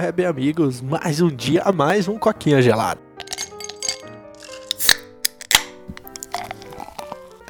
web amigos, mais um dia, mais um coquinha gelado.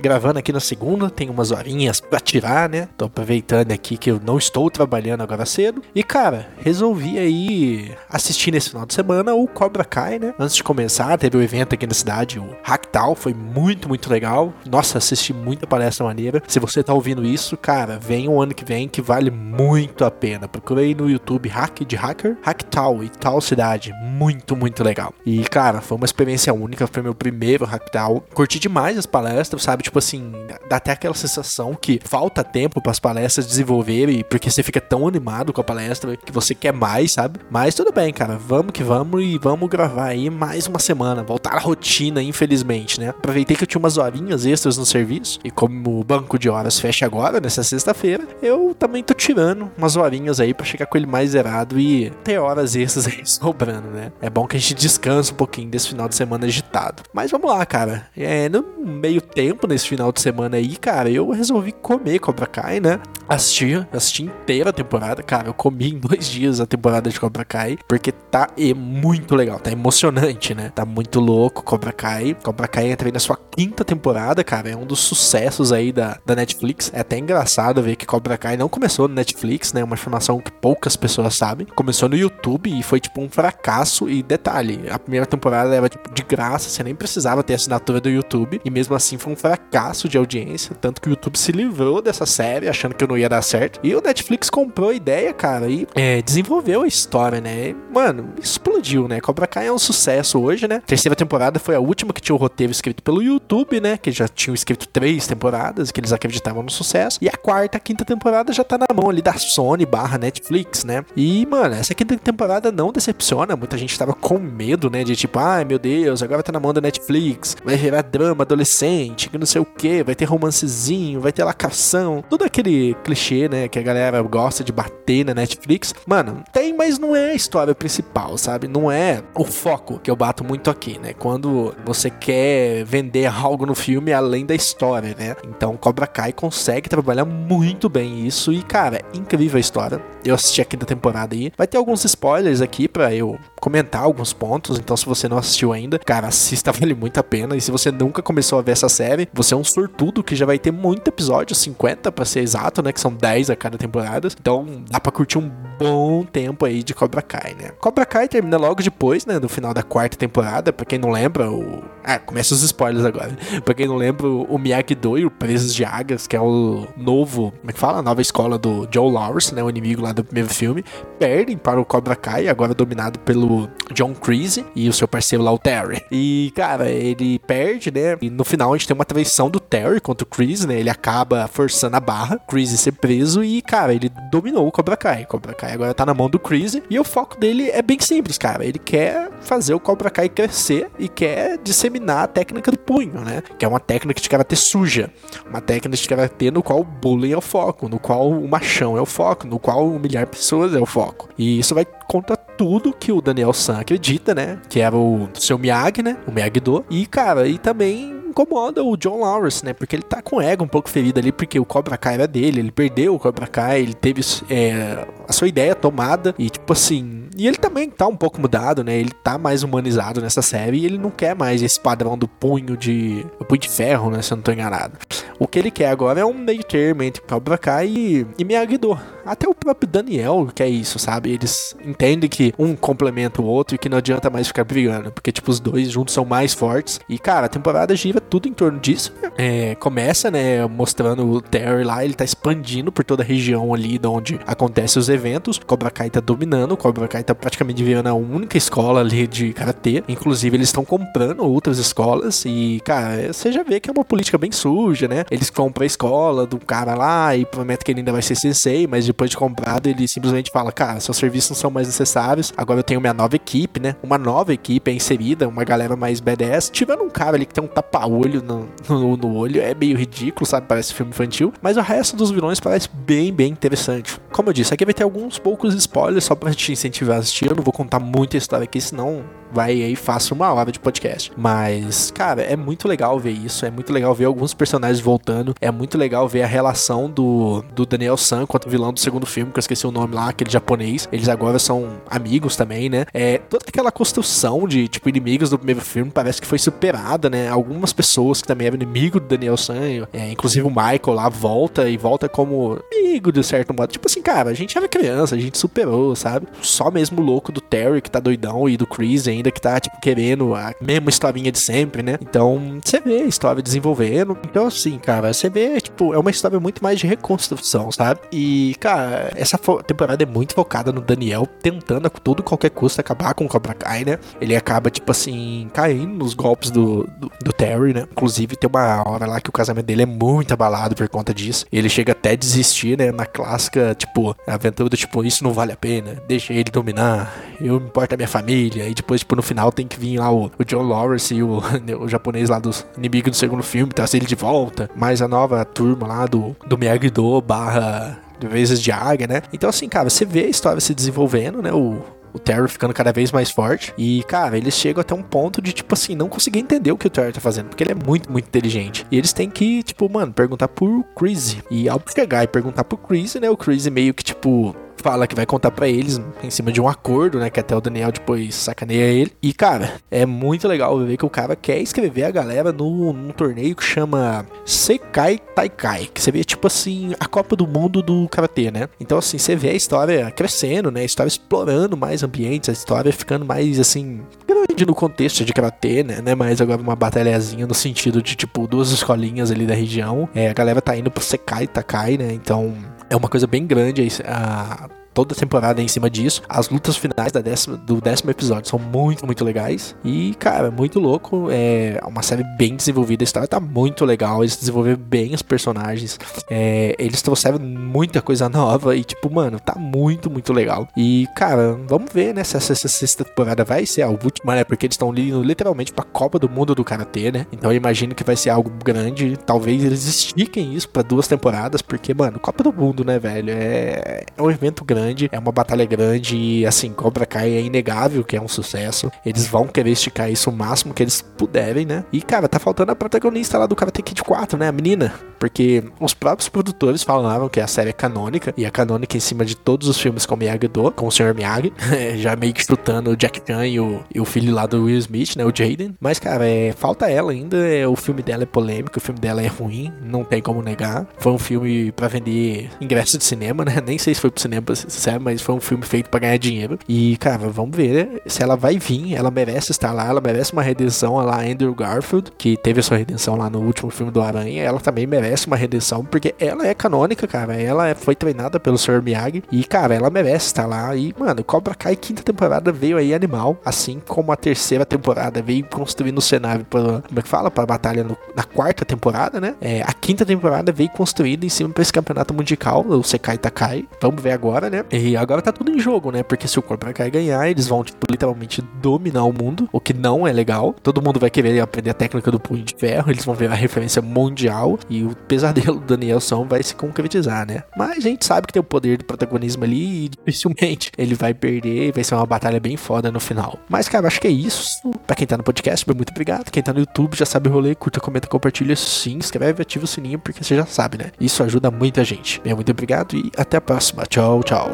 Gravando aqui na segunda, tem umas horinhas pra tirar, né? Tô aproveitando aqui que eu não estou trabalhando agora cedo. E cara, resolvi aí assistir nesse final de semana o Cobra Kai, né? Antes de começar, teve o um evento aqui na cidade, o Hacktal, foi muito, muito legal. Nossa, assisti muita palestra maneira. Se você tá ouvindo isso, cara, vem o ano que vem que vale muito a pena. Procurei no YouTube Hack de Hacker, Hacktal e tal cidade. Muito, muito legal. E cara, foi uma experiência única, foi meu primeiro Hacktal. Curti demais as palestras, sabe? Tipo assim, dá até aquela sensação que falta tempo para as palestras desenvolverem, porque você fica tão animado com a palestra que você quer mais, sabe? Mas tudo bem, cara, vamos que vamos e vamos gravar aí mais uma semana, voltar à rotina, infelizmente, né? Aproveitei que eu tinha umas horinhas extras no serviço e como o banco de horas fecha agora, nessa sexta-feira, eu também tô tirando umas horinhas aí para chegar com ele mais zerado e ter horas extras aí sobrando, né? É bom que a gente descanse um pouquinho desse final de semana agitado. Mas vamos lá, cara. É, no meio tempo, nesse esse final de semana aí, cara, eu resolvi comer Cobra Kai, né? Assisti, assisti inteira a temporada, cara. Eu comi em dois dias a temporada de Cobra Kai, porque tá é muito legal, tá emocionante, né? Tá muito louco Cobra Kai. Cobra Kai entra aí na sua quinta temporada, cara. É um dos sucessos aí da, da Netflix. É até engraçado ver que Cobra Kai não começou no Netflix, né? Uma informação que poucas pessoas sabem. Começou no YouTube e foi tipo um fracasso. E detalhe, a primeira temporada era tipo de graça, você nem precisava ter assinatura do YouTube. E mesmo assim foi um fracasso de audiência, tanto que o YouTube se livrou dessa série, achando que não ia dar certo. E o Netflix comprou a ideia, cara, e é, desenvolveu a história, né? Mano, explodiu, né? Cobra Kai é um sucesso hoje, né? Terceira temporada foi a última que tinha o roteiro escrito pelo YouTube, né? Que já tinham escrito três temporadas, que eles acreditavam no sucesso. E a quarta, a quinta temporada já tá na mão ali da Sony barra Netflix, né? E, mano, essa quinta temporada não decepciona. Muita gente tava com medo, né? De tipo, ai meu Deus, agora tá na mão da Netflix, vai virar drama adolescente, que não sei o que, vai ter romancezinho, vai ter lacação, tudo aquele clichê, né, que a galera gosta de bater na Netflix. Mano, tem, mas não é a história principal, sabe? Não é o foco que eu bato muito aqui, né? Quando você quer vender algo no filme além da história, né? Então Cobra Kai consegue trabalhar muito bem isso e, cara, incrível a história. Eu assisti aqui da temporada aí. Vai ter alguns spoilers aqui para eu comentar alguns pontos, então se você não assistiu ainda, cara, assista, vale muito a pena. E se você nunca começou a ver essa série, você é um sortudo que já vai ter muito episódio, 50 para ser exato, né? Que são 10 a cada temporada. Então dá pra curtir um bom tempo aí de Cobra Kai, né? Cobra Kai termina logo depois, né? No final da quarta temporada. Pra quem não lembra, o. Ah, começa os spoilers agora. pra quem não lembra, o Miyagi-Do e o Presos de Águas, que é o novo. Como é que fala? A nova escola do Joe Lawrence, né? O inimigo lá do primeiro filme. Perdem para o Cobra Kai, agora dominado pelo John Creasy e o seu parceiro lá, o Terry. E, cara, ele perde, né? E no final a gente tem uma traição do Terry contra o Chris, né? Ele acaba forçando a barra, Chris ser preso e, cara, ele dominou o Cobra Kai. O Cobra Kai agora tá na mão do Chris e o foco dele é bem simples, cara. Ele quer fazer o Cobra Kai crescer e quer disseminar a técnica do punho, né? Que é uma técnica de karatê suja. Uma técnica de karatê no qual o bullying é o foco, no qual o machão é o foco, no qual humilhar pessoas é o foco. E isso vai contra tudo que o Daniel San acredita, né? Que era o seu Miyagi, né? O Miyagi-Do. E, cara, e também incomoda o John Lawrence, né? Porque ele tá com o ego um pouco ferido ali, porque o Cobra Kai era dele, ele perdeu o Cobra Kai, ele teve é, a sua ideia tomada e, tipo assim. E ele também tá um pouco mudado, né? Ele tá mais humanizado nessa série e ele não quer mais esse padrão do punho de. O punho de ferro, né? Se eu não tô enganado. O que ele quer agora é um meio termo entre Cobra Kai e, e Miyagi-Do. Até o próprio Daniel quer isso, sabe? Eles entendem que um complementa o outro e que não adianta mais ficar brigando, porque, tipo, os dois juntos são mais fortes. E, cara, a temporada gira tudo em torno disso. É, começa, né, mostrando o Terry lá, ele tá expandindo por toda a região ali de onde acontecem os eventos. Cobra Kai tá dominando, Cobra Kai tá praticamente virando a única escola ali de karatê. Inclusive, eles estão comprando outras escolas e, cara, você já vê que é uma política bem suja, né? Eles vão pra escola do cara lá e prometem que ele ainda vai ser sensei, mas depois de comprado, ele simplesmente fala: Cara, seus serviços não são mais necessários, agora eu tenho minha nova equipe, né? Uma nova equipe é inserida, uma galera mais BDS, tirando um cara ali que tem um tapa-olho no, no, no, olho, é meio ridículo, sabe? Parece filme infantil, mas o resto dos vilões parece bem, bem interessante. Como eu disse, aqui vai ter alguns poucos spoilers só pra te incentivar a assistir. Eu não vou contar muita história aqui, senão vai aí fácil uma hora de podcast. Mas, cara, é muito legal ver isso. É muito legal ver alguns personagens voltando. É muito legal ver a relação do, do Daniel San quanto vilão do segundo filme, que eu esqueci o nome lá, aquele japonês. Eles agora são amigos também, né? É, toda aquela construção de, tipo, inimigos do primeiro filme parece que foi superada, né? Algumas pessoas que também eram inimigo do Daniel San, é, inclusive o Michael lá volta e volta como amigo de certo modo. Tipo assim, cara, a gente era criança, a gente superou, sabe? Só mesmo o louco do Terry que tá doidão e do Chris ainda que tá, tipo, querendo a mesma historinha de sempre, né? Então, você vê a história desenvolvendo. Então, assim, cara, você vê, tipo, é uma história muito mais de reconstrução, sabe? E, cara, essa temporada é muito focada no Daniel tentando a todo qualquer custo acabar com o Cobra Kai, né? Ele acaba, tipo assim, caindo nos golpes do, do, do Terry, né? Inclusive, tem uma hora lá que o casamento dele é muito abalado por conta disso. Ele chega até a desistir, né? Na clássica, tipo, a aventura do tipo, isso não vale a pena, deixa ele dominar, eu me importo a minha família. E depois, tipo, no final tem que vir lá o, o John Lawrence e o, o japonês lá dos inimigos do segundo filme, trazer ele de volta. Mais a nova turma lá do, do Miyagi-Do barra vezes de águia, né? Então, assim, cara, você vê a história se desenvolvendo, né? O, o Terry ficando cada vez mais forte. E, cara, eles chegam até um ponto de, tipo assim, não conseguir entender o que o Terry tá fazendo. Porque ele é muito, muito inteligente. E eles têm que, tipo, mano, perguntar por Chris. E ao pegar e perguntar por Chris, né? O Chris meio que, tipo, fala que vai contar para eles em cima de um acordo, né? Que até o Daniel depois sacaneia ele. E, cara, é muito legal ver que o cara quer escrever a galera num torneio que chama Sekai Taikai. Que vê, tipo assim, a Copa do Mundo do Karatê, né? Então, assim, você vê a história crescendo, né? A história explorando mais ambientes, a história ficando mais, assim, grande no contexto de Karatê, né? Não é mais agora uma batalhazinha no sentido de, tipo, duas escolinhas ali da região. É, a galera tá indo pro Sekai Taikai, né? Então, é uma coisa bem grande a, toda a temporada em cima disso. As lutas finais da décima, do décimo episódio são muito, muito legais. E, cara, muito louco. É uma série bem desenvolvida. A história tá muito legal. Eles desenvolveram bem os personagens. É, eles trouxeram muita coisa nova. E, tipo, mano, tá muito, muito legal. E, cara, vamos ver, né? Se essa, sexta temporada vai ser a última, né? Porque eles estão indo literalmente pra Copa do Mundo do Karatê, né? Então eu imagino que vai ser algo grande. Talvez eles estiquem isso pra duas temporadas. Porque, mano, Copa do Mundo, né, velho? É, é um evento grande grande, é uma batalha grande e assim, Cobra Kai é inegável que é um sucesso. Eles vão querer esticar isso o máximo que eles puderem, né? E cara, tá faltando a protagonista lá do Karate Kid 4, né? A menina. Porque os próprios produtores falavam que a série é canônica e é canônica em cima de todos os filmes com Miyagi-Do, com o Sr. Miyagi, já meio que chutando o Jack Chan e o, e o filho lá do Will Smith, né? O Jaden. Mas cara, é, falta ela ainda. É, o filme dela é polêmico, o filme dela é ruim, não tem como negar. Foi um filme para vender ingresso de cinema, né? Nem sei se foi pro cinema sério, mas foi um filme feito para ganhar dinheiro. E, cara, vamos ver se ela vai vir. Ela merece estar lá, ela merece uma redenção. A lá, Andrew Garfield, que teve a sua redenção lá no último filme do Aranha, ela também merece uma redenção, porque ela é canônica, cara. Ela é, foi treinada pelo Sr. Miyagi. E, cara, ela merece estar lá. E, mano, Cobra Kai quinta temporada veio aí animal, assim como a terceira temporada veio construindo o cenário para, como é que fala? Pra batalha no, na quarta temporada, né? É, a quinta temporada veio construída em cima pra esse campeonato mundial, o Sekai Takai. Vamos ver agora, né? E agora tá tudo em jogo, né? Porque se o Cobra ganhar, eles vão, tipo, literalmente dominar o mundo, o que não é legal. Todo mundo vai querer aprender a técnica do punho de ferro, eles vão ver a referência mundial e o pesadelo do Danielson vai se concretizar, né? Mas a gente sabe que tem o poder de protagonismo ali e dificilmente ele vai perder, vai ser uma batalha bem foda no final. Mas, cara, acho que é isso. Pra quem tá no podcast, muito obrigado. Quem tá no YouTube já sabe o rolê, curta, comenta, compartilha, se inscreve, ativa o sininho, porque você já sabe, né? Isso ajuda muita gente. Muito obrigado e até a próxima. Tchau, tchau.